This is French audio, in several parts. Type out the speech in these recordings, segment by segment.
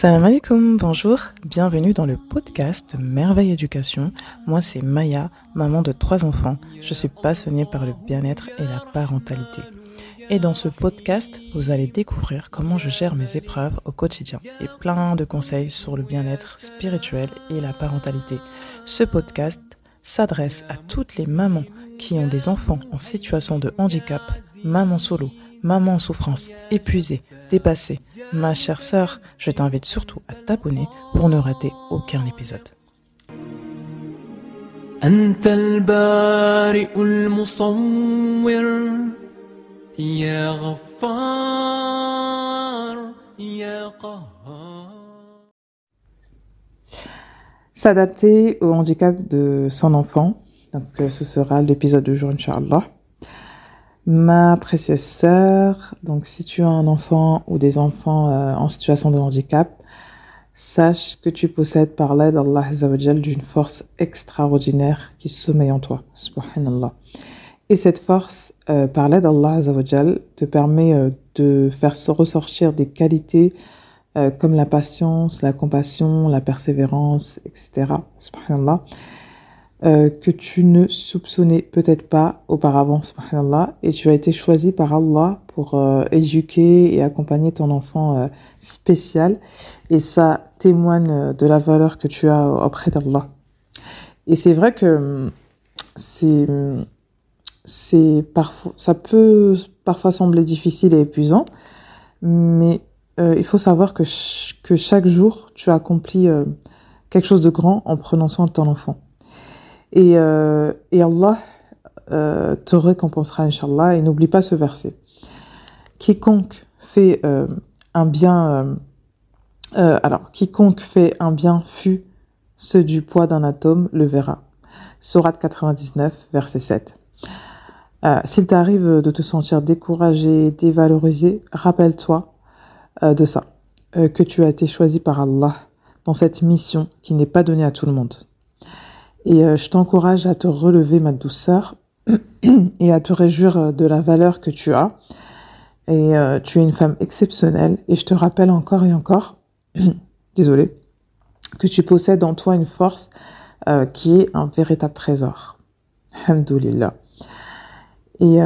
Salam alaikum, bonjour, bienvenue dans le podcast Merveille Éducation. Moi c'est Maya, maman de trois enfants. Je suis passionnée par le bien-être et la parentalité. Et dans ce podcast, vous allez découvrir comment je gère mes épreuves au quotidien et plein de conseils sur le bien-être spirituel et la parentalité. Ce podcast s'adresse à toutes les mamans qui ont des enfants en situation de handicap, maman solo, maman en souffrance, épuisée, dépassée. Ma chère sœur, je t'invite surtout à t'abonner pour ne rater aucun épisode. S'adapter au handicap de son enfant. Donc, euh, ce sera l'épisode du jour, Inch'Allah. Ma précieuse sœur, donc si tu as un enfant ou des enfants euh, en situation de handicap, sache que tu possèdes par l'aide d'Allah d'une force extraordinaire qui sommeille en toi. Subhanallah. Et cette force, euh, par l'aide d'Allah te permet euh, de faire ressortir des qualités comme la patience, la compassion, la persévérance, etc. euh, que tu ne soupçonnais peut-être pas auparavant, subhanallah, et tu as été choisi par Allah pour euh, éduquer et accompagner ton enfant euh, spécial, et ça témoigne de la valeur que tu as auprès d'Allah. Et c'est vrai que c'est c'est parfois ça peut parfois sembler difficile et épuisant, mais il faut savoir que, que chaque jour tu accomplis quelque chose de grand en prenant soin de ton enfant. Et, euh, et Allah euh, te récompensera, Inch'Allah. Et n'oublie pas ce verset. Quiconque fait euh, un bien, alors, quiconque fait un bien fut ce du poids d'un atome le verra. Sourate 99, verset 7. S'il t'arrive de te sentir découragé, dévalorisé, rappelle-toi de ça, que tu as été choisi par Allah dans cette mission qui n'est pas donnée à tout le monde. Et euh, je t'encourage à te relever, ma douceur, et à te réjouir euh, de la valeur que tu as. Et euh, tu es une femme exceptionnelle. Et je te rappelle encore et encore, désolée, que tu possèdes en toi une force qui est un véritable trésor. Alhamdulillah. Et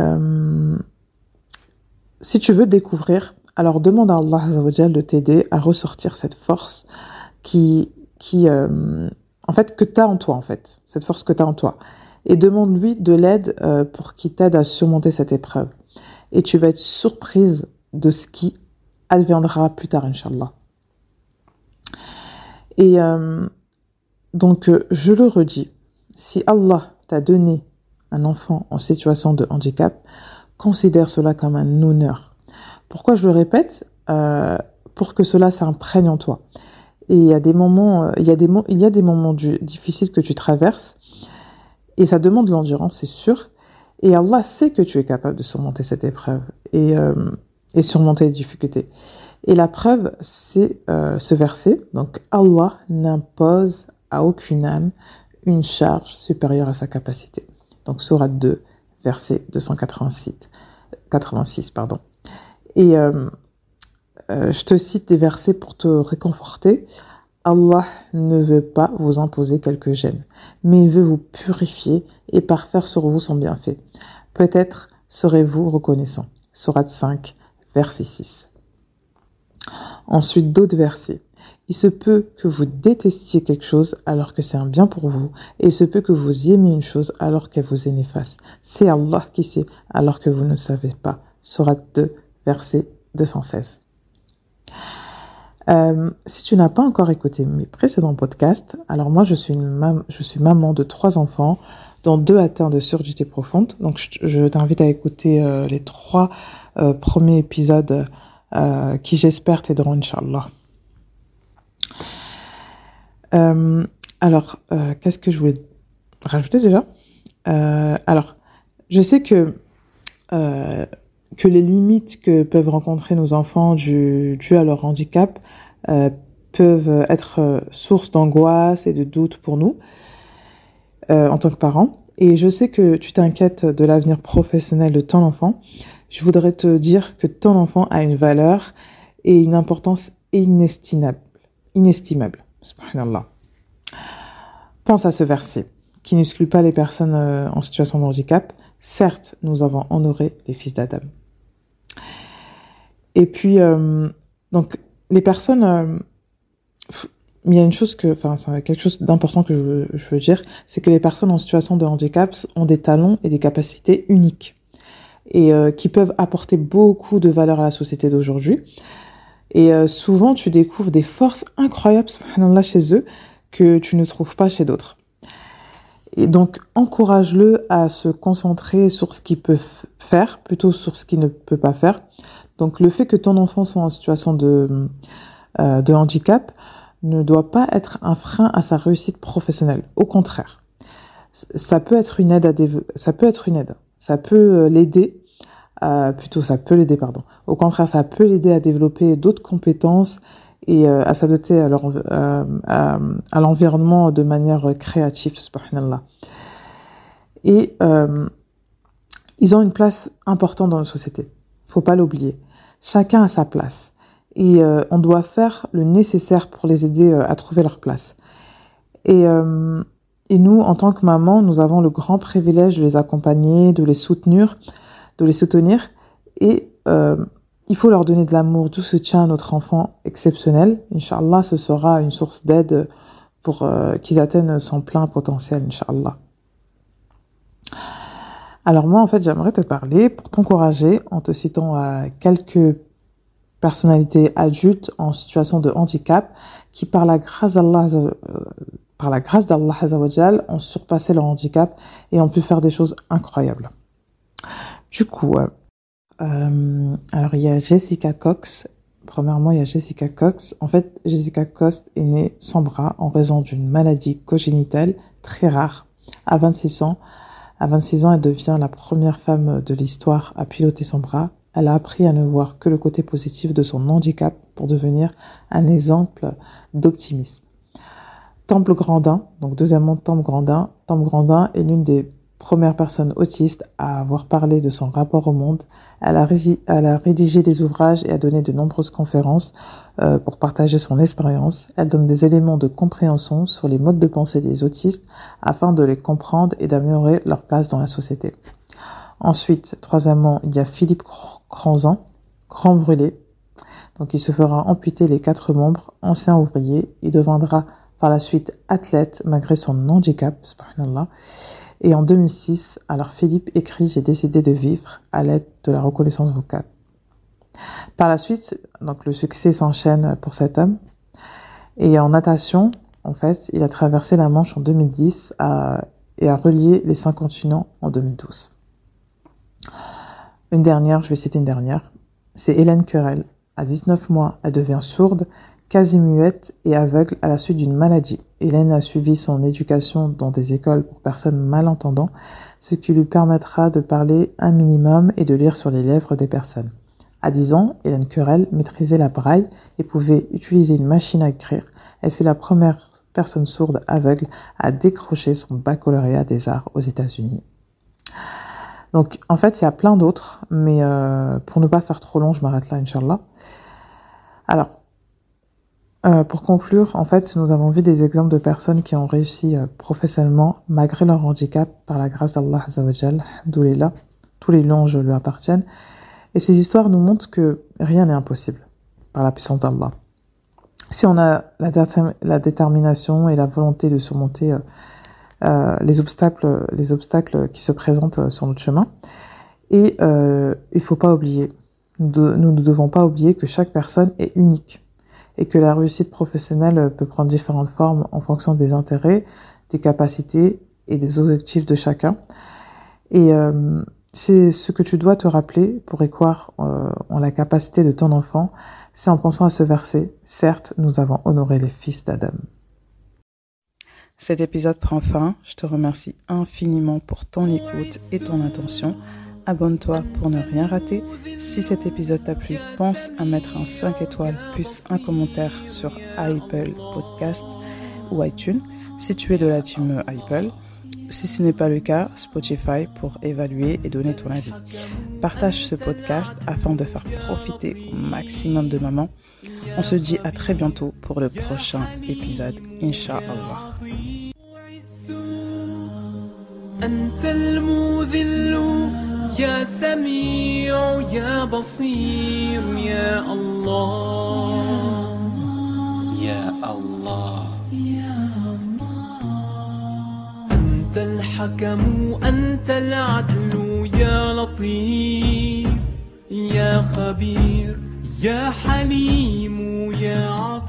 si tu veux découvrir, alors demande à Allah de t'aider à ressortir cette force qui, qui, en fait, que tu as en toi, en fait, cette force que tu as en toi. Et demande-lui de l'aide euh, pour qu'il t'aide à surmonter cette épreuve. Et tu vas être surprise de ce qui adviendra plus tard, Inch'Allah. Et euh, donc, euh, je le redis, si Allah t'a donné un enfant en situation de handicap, considère cela comme un honneur. Pourquoi je le répète? Pour que cela s'imprègne en toi. Et il y a des moments, euh, il y a des, moments difficiles que tu traverses. Et ça demande de l'endurance, c'est sûr. Et Allah sait que tu es capable de surmonter cette épreuve et, euh, surmonter les difficultés. Et la preuve, c'est euh, ce verset. Donc, Allah n'impose à aucune âme une charge supérieure à sa capacité. Donc, Sourate 2, verset 286. 86, pardon. Et euh, je te cite des versets pour te réconforter. Allah ne veut pas vous imposer quelques gênes, mais il veut vous purifier et parfaire sur vous son bienfait. Peut-être serez-vous reconnaissant. Sourate 5, verset 6. Ensuite, d'autres versets. Il se peut que vous détestiez quelque chose alors que c'est un bien pour vous, et il se peut que vous aimiez une chose alors qu'elle vous est néfaste. C'est Allah qui sait alors que vous ne savez pas. Sourate 2, verset 216. Euh, si tu n'as pas encore écouté mes précédents podcasts, alors moi je suis, maman de trois enfants, dont deux atteints de surdité profonde. Donc je, t'invite à écouter euh, les trois euh, premiers épisodes qui j'espère t'aideront, Inch'Allah. alors, qu'est-ce que je voulais rajouter déjà? Alors, je sais que que les limites que peuvent rencontrer nos enfants dues à leur handicap euh, peuvent être euh, source d'angoisse et de doute pour nous euh, en tant que parents. Et je sais que tu t'inquiètes de l'avenir professionnel de ton enfant. Je voudrais te dire que ton enfant a une valeur et une importance inestimable. inestimable. Pense à ce verset qui n'exclut pas les personnes en situation de handicap. Certes, nous avons honoré les fils d'Adam. Et puis, euh, donc, les personnes, euh, il y a une chose que, enfin, c'est quelque chose d'important que je veux, dire, c'est que les personnes en situation de handicap ont des talents et des capacités uniques et euh, qui peuvent apporter beaucoup de valeur à la société d'aujourd'hui. Et souvent, tu découvres des forces incroyables, subhanallah, chez eux que tu ne trouves pas chez d'autres. Et donc, encourage-le à se concentrer sur ce qu'il peut faire, plutôt sur ce qu'il ne peut pas faire. Donc, le fait que ton enfant soit en situation de, euh, handicap ne doit pas être un frein à sa réussite professionnelle. Au contraire, ça peut être une aide à ça peut être une aide. Ça peut l'aider euh, plutôt ça peut l'aider, pardon. Au contraire, ça peut l'aider à développer d'autres compétences et euh, à s'adapter à, leur, euh, à, l'environnement de manière créative, subhanallah. Et euh, ils ont une place importante dans la société. Faut pas l'oublier. Chacun a sa place. Et on doit faire le nécessaire pour les aider à trouver leur place. Et, et nous, en tant que maman, nous avons le grand privilège de les accompagner, de les soutenir de les soutenir et il faut leur donner de l'amour, du soutien à notre enfant exceptionnel. Inch'Allah, ce sera une source d'aide pour euh, qu'ils atteignent son plein potentiel, Inch'Allah. Alors moi, en fait, j'aimerais te parler pour t'encourager en te citant euh, quelques personnalités adultes en situation de handicap qui, par la grâce d'Allah, euh, par la grâce d'Allah ont surpassé leur handicap et ont pu faire des choses incroyables. Du coup, euh, alors il y a Jessica Cox. Premièrement, il y a Jessica Cox. En fait, Jessica Cox est née sans bras en raison d'une maladie congénitale très rare. À 26 ans, à 26 ans, elle devient la première femme de l'histoire à piloter son bras. Elle a appris à ne voir que le côté positif de son handicap pour devenir un exemple d'optimisme. Temple Grandin, donc deuxièmement Temple Grandin. Temple Grandin est l'une des première personne autiste à avoir parlé de son rapport au monde. Elle a, rédigé des ouvrages et a donné de nombreuses conférences euh, pour partager son expérience. Elle donne des éléments de compréhension sur les modes de pensée des autistes afin de les comprendre et d'améliorer leur place dans la société. Ensuite, troisièmement, il y a Philippe Cranzan, grand brûlé. Donc il se fera amputer les quatre membres, ancien ouvrier. Il deviendra par la suite athlète malgré son handicap. Et en 2006, alors Philippe écrit J'ai décidé de vivre à l'aide de la reconnaissance vocale. Par la suite, donc le succès s'enchaîne pour cet homme. Et en natation, en fait, il a traversé la Manche en 2010 et a relié les cinq continents en 2012. Une dernière, je vais citer une dernière, c'est Hélène Querelle. À 19 mois, elle devient sourde quasi muette et aveugle à la suite d'une maladie. Hélène a suivi son éducation dans des écoles pour personnes malentendants, ce qui lui permettra de parler un minimum et de lire sur les lèvres des personnes. À 10 ans, Hélène Querelle maîtrisait la braille et pouvait utiliser une machine à écrire. Elle fut la première personne sourde aveugle à décrocher son baccalauréat des arts aux États-Unis. Donc, en fait, il y a plein d'autres, mais euh, pour ne pas faire trop long, je m'arrête là, Inch'Allah. Alors, euh, pour conclure, en fait, nous avons vu des exemples de personnes qui ont réussi euh, professionnellement malgré leur handicap par la grâce d'Allah Azzawajal, là, tous les louanges lui appartiennent. Et ces histoires nous montrent que rien n'est impossible par la puissance d'Allah. Si on a la, détermination et la volonté de surmonter euh, les obstacles, les obstacles qui se présentent sur notre chemin, et il faut pas oublier, nous ne devons pas oublier que chaque personne est unique et que la réussite professionnelle peut prendre différentes formes en fonction des intérêts, des capacités et des objectifs de chacun. Et euh, c'est ce que tu dois te rappeler pour y croire euh, en la capacité de ton enfant. C'est en pensant à ce verset, certes, nous avons honoré les fils d'Adam. Cet épisode prend fin. Je te remercie infiniment pour ton écoute et ton attention abonne-toi pour ne rien rater. Si cet épisode t'a plu, pense à mettre un 5 étoiles plus un commentaire sur Apple Podcast ou iTunes si tu es de la team Apple. si ce n'est pas le cas, Spotify pour évaluer et donner ton avis. Partage ce podcast afin de faire profiter au maximum de mamans. On se dit à très bientôt pour le prochain épisode, Inch'Allah. أنت المذل يا سميع يا بصير يا الله. يا الله. أنت الحكم أنت العدل يا لطيف يا خبير يا حليم يا عظيم.